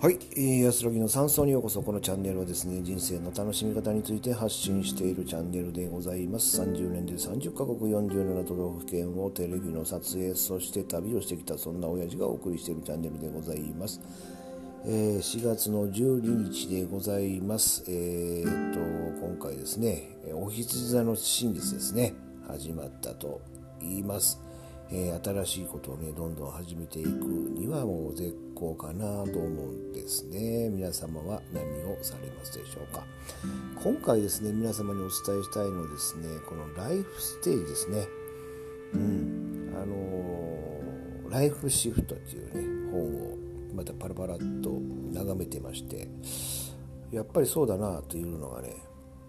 はい、えー、安らぎの山荘にようこそ。このチャンネルはですね人生の楽しみ方について発信しているチャンネルでございます。30年で30カ国47都道府県をテレビの撮影そして旅をしてきたそんな親父がお送りしているチャンネルでございます、えー、4月の12日でございます。えー、っと今回ですねお羊座の真実ですね始まったと言います。えー、新しいことをねどんどん始めていくにはもう絶好かなと思うんですね。皆様は何をされますでしょうか。今回ですね皆様にお伝えしたいのはですねこのライフステージですね。うん。あのー、ライフシフトっていうね本をまたパラパラっと眺めてましてやっぱりそうだなというのがね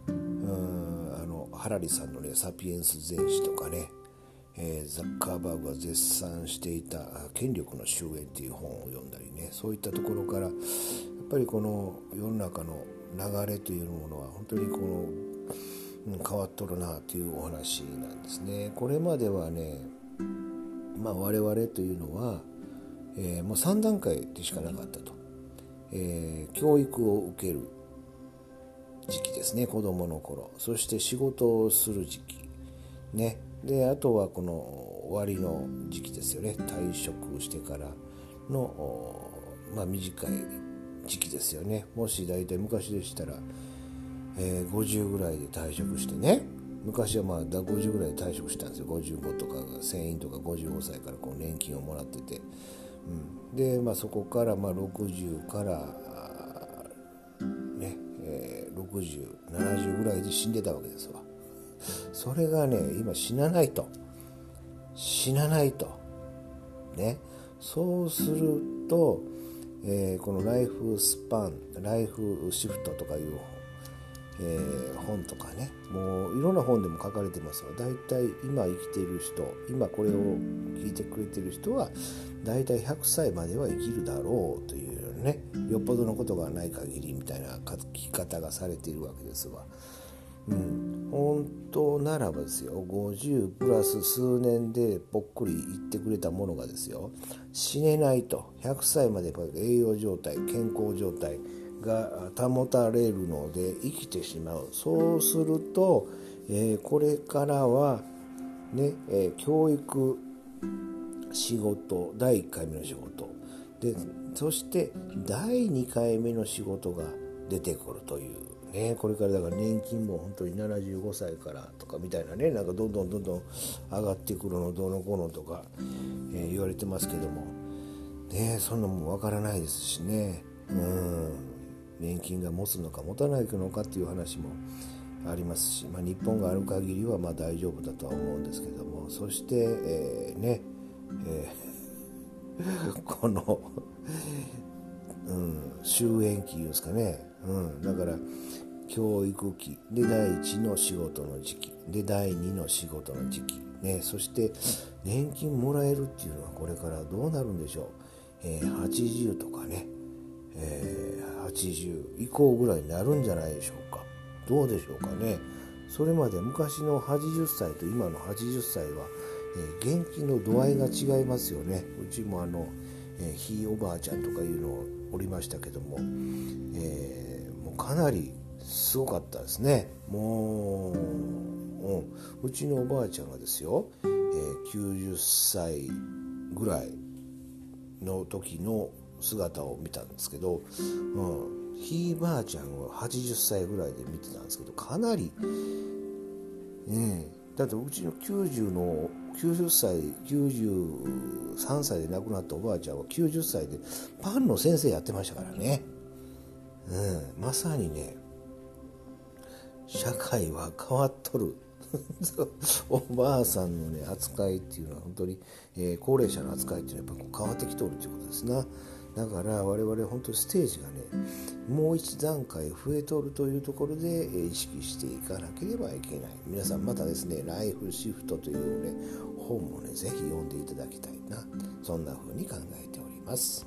うんあのハラリさんのね「サピエンス全史」とかねえー、ザッカーバーグが絶賛していた「権力の終焉」っていう本を読んだりね。そういったところからやっぱりこの世の中の流れというものは本当にこの、変わっとるなというお話なんですね。これまではね、まあ、我々というのは、えー、もう3段階でしかなかったと、えー、教育を受ける時期ですね。子どもの頃。そして仕事をする時期。ね。であとはこの終わりの時期ですよね。退職してからの、まあ、短い時期ですよね。もし大体昔でしたら、えー、50ぐらいで退職してね。昔はまあ50ぐらいで退職したんですよ。55とか船員とか55歳からこう年金をもらってて、うん、で、まあ、そこからまあ60からね、えー、6070ぐらいで死んでたわけですわ。それがね今死なないと。死なないと。ね。そうすると、えー、このライフスパンライフシフトとかいうえー、本とかね。もういろんな本でも書かれてますが大体今生きている人今これを聞いてくれてる人は大体100歳までは生きるだろうというね。よっぽどのことがない限りみたいな書き方がされているわけですわ。うん、本当ならばですよ50プラス数年でぽっくりいってくれたものがですよ死ねないと100歳まで栄養状態健康状態が保たれるので生きてしまう。そうすると、えー、これからはね、えー、教育仕事第1回目の仕事。でそして第2回目の仕事が出てくるというね、これからだから年金も本当に75歳からとかみたいなね。なんかどんどんどんどん上がってくるのどうのこうのとか、えー、言われてますけども。ねそんなもん分からないですしね。うん。年金が持つのか持たないのかっていう話もありますし、まあ、日本がある限りはま大丈夫だとは思うんですけども。そして、えー、ね、えー、このうん、終焉期いうんですかね、うん、だから教育期で第1の仕事の時期。で第2の仕事の時期、ね、そして年金もらえるっていうのはこれからどうなるんでしょう、えー、80とかね、えー、80以降ぐらいになるんじゃないでしょうか。どうでしょうかね。それまで昔の80歳と今の80歳は、えー、元気の度合いが違いますよね。うちもあの、えー、ひいおばあちゃんとかいうのをおりましたけども、えー、もうかなりすごかったですね。もう、うん、うちのおばあちゃんがですよ、えー、90歳ぐらいの時の姿を見たんですけど、うん、ひいばあちゃんは80歳ぐらいで見てたんですけどかなり、うん、だってうちの90の90歳93歳で亡くなったおばあちゃんは90歳でパンの先生やってましたからね、うん、まさにね社会は変わっとる。おばあさんのね扱いっていうのは本当に、えー、高齢者の扱いっていうのはやっぱこう変わってきとるっていうことですな。だから我々本当にステージがねもう一段階増えとるというところで、えー、意識していかなければいけない。皆さんまたですねライフシフトというね本もね是非読んでいただきたいな。そんな風に考えております。